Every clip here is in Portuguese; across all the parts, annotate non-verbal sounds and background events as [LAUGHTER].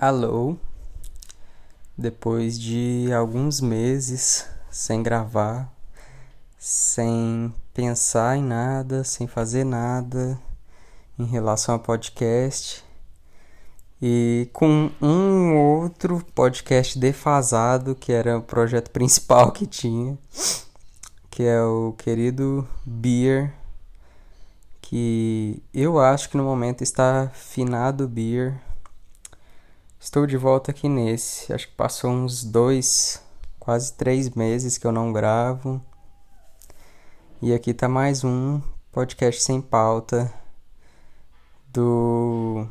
Alô, depois de alguns meses sem gravar, sem pensar em nada, sem fazer nada em relação a podcast e com um outro podcast defasado que era o projeto [LAUGHS] principal que tinha, que é o querido Beer, que eu acho que no momento está finado Beer Estou de volta aqui nesse. Acho que passou uns dois, quase três meses que eu não gravo. E aqui tá mais um podcast sem pauta do.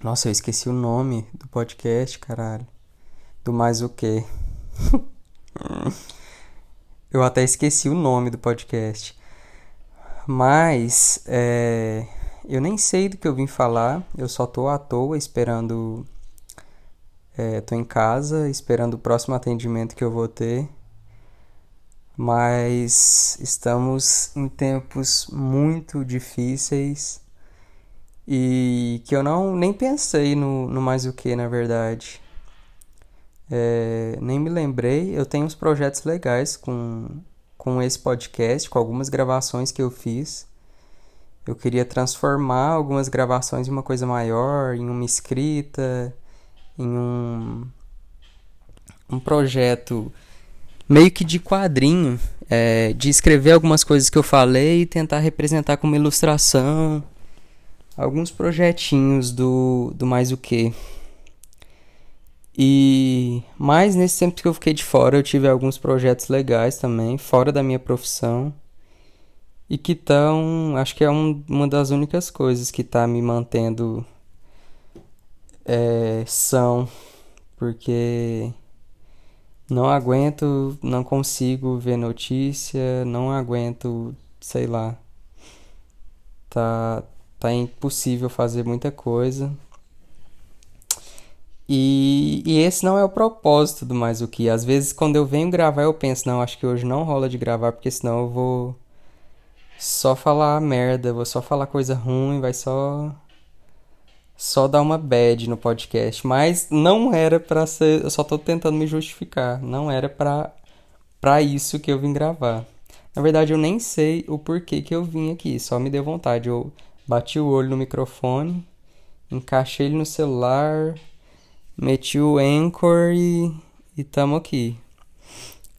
Nossa, eu esqueci o nome do podcast, caralho. Do mais o quê? [LAUGHS] eu até esqueci o nome do podcast. Mas, é eu nem sei do que eu vim falar, eu só tô à toa esperando. É, tô em casa esperando o próximo atendimento que eu vou ter. Mas estamos em tempos muito difíceis e que eu não nem pensei no, no mais o que, na verdade. É, nem me lembrei. Eu tenho uns projetos legais com, com esse podcast, com algumas gravações que eu fiz eu queria transformar algumas gravações em uma coisa maior, em uma escrita, em um, um projeto meio que de quadrinho, é, de escrever algumas coisas que eu falei e tentar representar com uma ilustração, alguns projetinhos do, do mais o que. E mais nesse tempo que eu fiquei de fora, eu tive alguns projetos legais também, fora da minha profissão e que estão, acho que é um, uma das únicas coisas que está me mantendo é, são, porque não aguento, não consigo ver notícia, não aguento, sei lá, tá, tá impossível fazer muita coisa. E, e esse não é o propósito do mais o que. Às vezes, quando eu venho gravar, eu penso, não, acho que hoje não rola de gravar, porque senão eu vou só falar merda, vou só falar coisa ruim, vai só só dar uma bad no podcast, mas não era para ser, eu só tô tentando me justificar, não era para para isso que eu vim gravar. Na verdade, eu nem sei o porquê que eu vim aqui, só me deu vontade. Eu bati o olho no microfone, encaixei ele no celular, meti o Anchor e, e tamo aqui.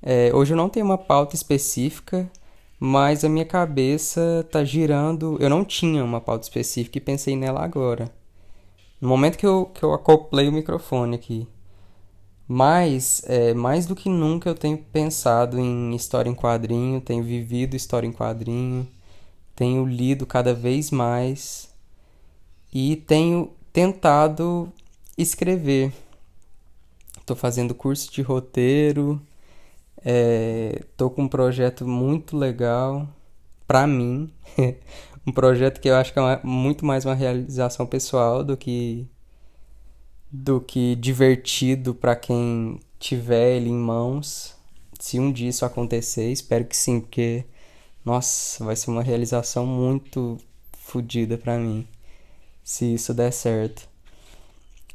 É, hoje eu não tenho uma pauta específica, mas a minha cabeça tá girando. Eu não tinha uma pauta específica e pensei nela agora. No momento que eu, que eu acoplei o microfone aqui. Mas, é, mais do que nunca, eu tenho pensado em história em quadrinho, tenho vivido história em quadrinho, tenho lido cada vez mais e tenho tentado escrever. Estou fazendo curso de roteiro, é, tô com um projeto muito legal para mim. [LAUGHS] um projeto que eu acho que é uma, muito mais uma realização pessoal do que do que divertido para quem tiver ele em mãos. Se um dia isso acontecer, espero que sim, porque nossa, vai ser uma realização muito fodida para mim, se isso der certo.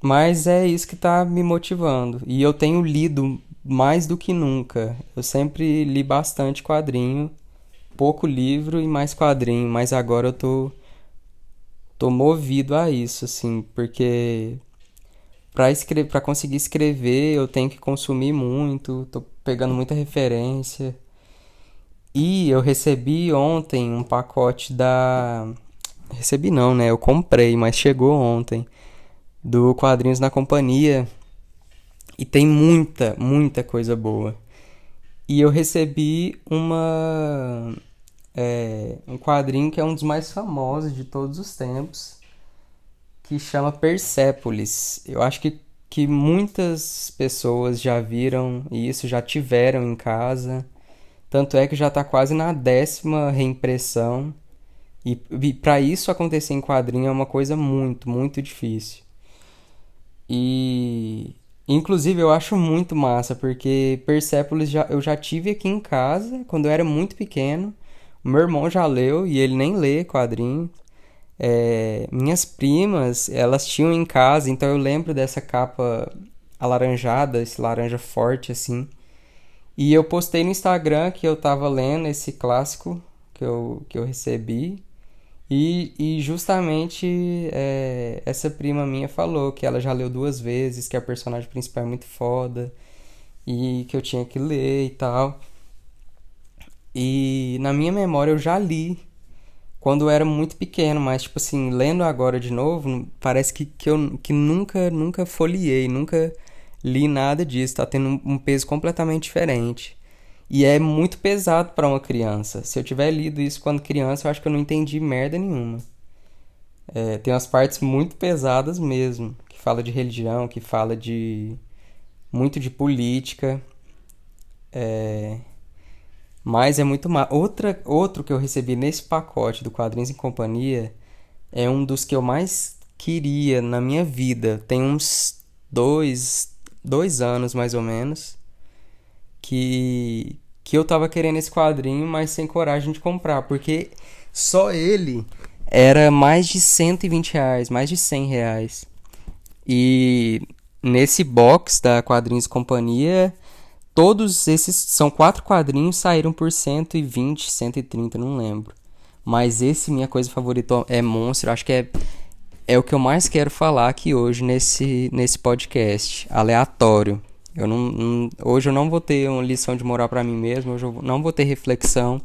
Mas é isso que tá me motivando. E eu tenho lido mais do que nunca. Eu sempre li bastante quadrinho, pouco livro e mais quadrinho, mas agora eu tô tô movido a isso assim, porque para escrever, para conseguir escrever, eu tenho que consumir muito, tô pegando muita referência. E eu recebi ontem um pacote da recebi não, né? Eu comprei, mas chegou ontem do Quadrinhos na Companhia e tem muita, muita coisa boa. E eu recebi uma é, um quadrinho que é um dos mais famosos de todos os tempos, que chama Persepolis. Eu acho que, que muitas pessoas já viram isso, já tiveram em casa. Tanto é que já está quase na décima reimpressão. E, e para isso acontecer em quadrinho é uma coisa muito, muito difícil. E Inclusive, eu acho muito massa, porque Persepolis já, eu já tive aqui em casa quando eu era muito pequeno. Meu irmão já leu e ele nem lê quadrinho. É, minhas primas, elas tinham em casa, então eu lembro dessa capa alaranjada, esse laranja forte assim. E eu postei no Instagram que eu tava lendo esse clássico que eu, que eu recebi. E, e justamente é, essa prima minha falou que ela já leu duas vezes, que a personagem principal é muito foda e que eu tinha que ler e tal. E na minha memória eu já li quando eu era muito pequeno, mas tipo assim, lendo agora de novo, parece que, que eu que nunca, nunca folhei, nunca li nada disso, tá tendo um peso completamente diferente. E é muito pesado para uma criança. Se eu tiver lido isso quando criança, eu acho que eu não entendi merda nenhuma. É, tem umas partes muito pesadas mesmo, que fala de religião, que fala de muito de política. É, mas é muito mais. Outra, outro que eu recebi nesse pacote do Quadrinhos em Companhia é um dos que eu mais queria na minha vida. Tem uns dois, dois anos mais ou menos que que eu tava querendo esse quadrinho, mas sem coragem de comprar, porque só ele era mais de 120 reais, mais de 100 reais. E nesse box da Quadrinhos Companhia, todos esses são quatro quadrinhos saíram por 120, 130, não lembro. Mas esse minha coisa favorita é Monstro, acho que é é o que eu mais quero falar aqui hoje nesse nesse podcast, aleatório. Eu não, não, hoje eu não vou ter uma lição de moral para mim mesmo, hoje eu não vou ter reflexão.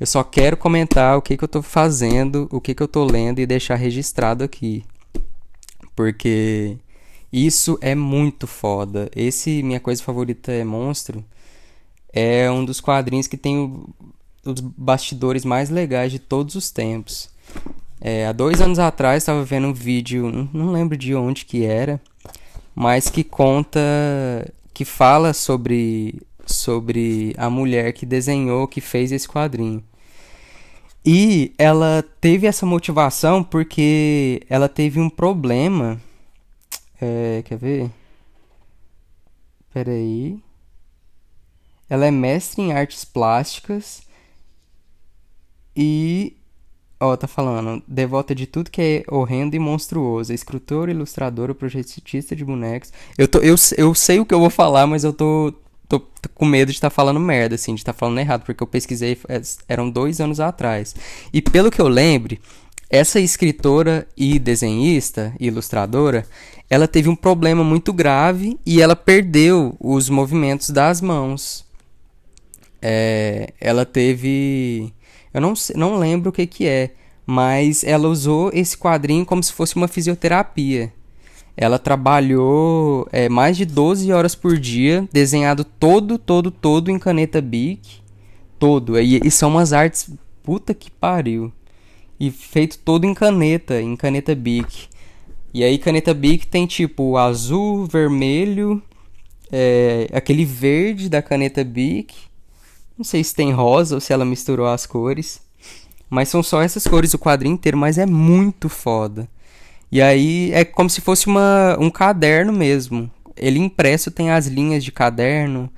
Eu só quero comentar o que, que eu estou fazendo, o que, que eu estou lendo e deixar registrado aqui. Porque isso é muito foda. Esse Minha Coisa Favorita é Monstro é um dos quadrinhos que tem o, os bastidores mais legais de todos os tempos. É, há dois anos atrás estava vendo um vídeo, não, não lembro de onde que era, mas que conta, que fala sobre sobre a mulher que desenhou, que fez esse quadrinho. E ela teve essa motivação porque ela teve um problema. É, quer ver? Peraí. Ela é mestre em artes plásticas e Ó, tá falando, devota de tudo que é horrendo e monstruoso. Escritora, ilustradora, projetista de bonecos. Eu, tô, eu, eu sei o que eu vou falar, mas eu tô, tô, tô com medo de estar tá falando merda, assim, de estar tá falando errado, porque eu pesquisei, é, eram dois anos atrás. E pelo que eu lembre, essa escritora e desenhista e ilustradora, ela teve um problema muito grave e ela perdeu os movimentos das mãos. É, ela teve eu não, não lembro o que, que é, mas ela usou esse quadrinho como se fosse uma fisioterapia. Ela trabalhou é, mais de 12 horas por dia, desenhado todo, todo, todo em caneta Bic. Todo. E, e são umas artes. Puta que pariu. E feito todo em caneta, em caneta Bic. E aí, caneta Bic tem tipo azul, vermelho, é, aquele verde da caneta Bic não sei se tem rosa ou se ela misturou as cores. Mas são só essas cores o quadrinho inteiro, mas é muito foda. E aí é como se fosse uma, um caderno mesmo. Ele impresso tem as linhas de caderno,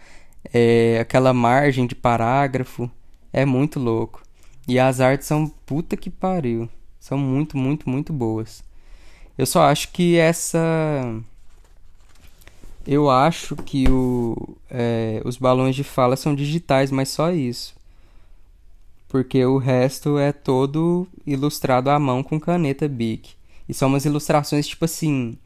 é, aquela margem de parágrafo. É muito louco. E as artes são puta que pariu. São muito, muito, muito boas. Eu só acho que essa eu acho que o, é, os balões de fala são digitais, mas só isso. Porque o resto é todo ilustrado à mão com caneta Bic. E são umas ilustrações, tipo assim,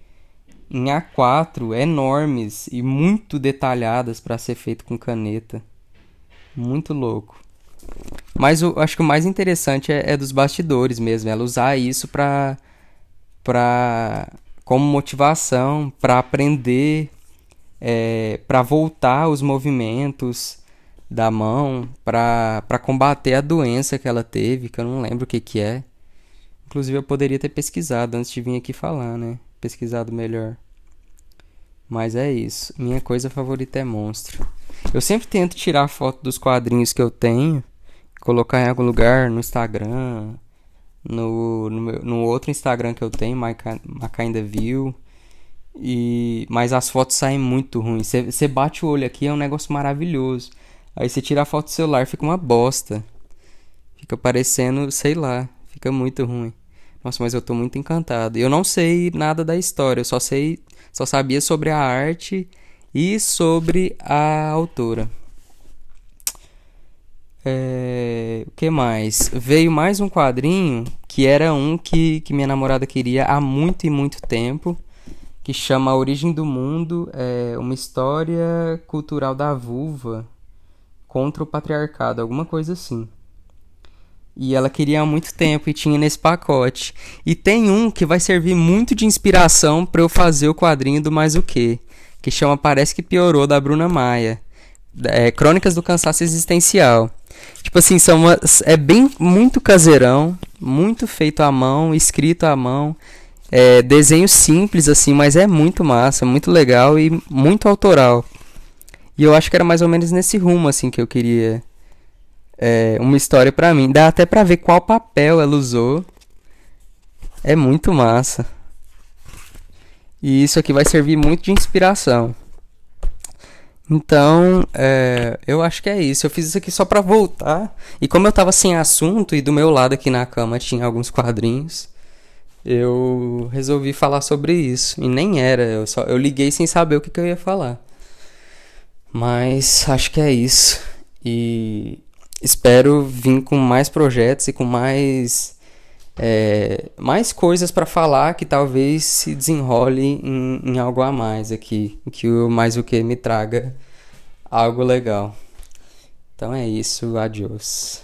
em A4, enormes e muito detalhadas para ser feito com caneta. Muito louco. Mas eu acho que o mais interessante é, é dos bastidores mesmo, ela usar isso para para como motivação, para aprender é, para voltar os movimentos da mão, para combater a doença que ela teve, que eu não lembro o que, que é. Inclusive eu poderia ter pesquisado antes de vir aqui falar, né? Pesquisado melhor. Mas é isso. Minha coisa favorita é monstro. Eu sempre tento tirar foto dos quadrinhos que eu tenho, colocar em algum lugar no Instagram, no, no, meu, no outro Instagram que eu tenho, My, My Kinda View. E mas as fotos saem muito ruins. Você bate o olho aqui é um negócio maravilhoso. Aí você tira a foto do celular, fica uma bosta. Fica parecendo, sei lá, fica muito ruim. Nossa, mas eu tô muito encantado. Eu não sei nada da história, eu só sei, só sabia sobre a arte e sobre a autora. É, o que mais? Veio mais um quadrinho que era um que, que minha namorada queria há muito e muito tempo, que chama A Origem do Mundo, é uma história cultural da vulva contra o patriarcado, alguma coisa assim. E ela queria há muito tempo e tinha nesse pacote. E tem um que vai servir muito de inspiração para eu fazer o quadrinho do Mais o Que, que chama Parece que Piorou, da Bruna Maia. É, Crônicas do Cansaço Existencial. Tipo assim, são uma, é bem muito caseirão, muito feito à mão, escrito à mão. É, desenho simples assim, mas é muito massa, muito legal e muito autoral. E eu acho que era mais ou menos nesse rumo assim que eu queria é, uma história para mim. Dá até pra ver qual papel ela usou. É muito massa. E isso aqui vai servir muito de inspiração. Então, é, eu acho que é isso. Eu fiz isso aqui só pra voltar. E como eu tava sem assunto e do meu lado aqui na cama tinha alguns quadrinhos, eu resolvi falar sobre isso. E nem era, eu, só, eu liguei sem saber o que, que eu ia falar. Mas acho que é isso. E espero vir com mais projetos e com mais é, mais coisas para falar que talvez se desenrole em, em, algo a mais aqui, que o mais o que me traga algo legal. Então é isso, adiós.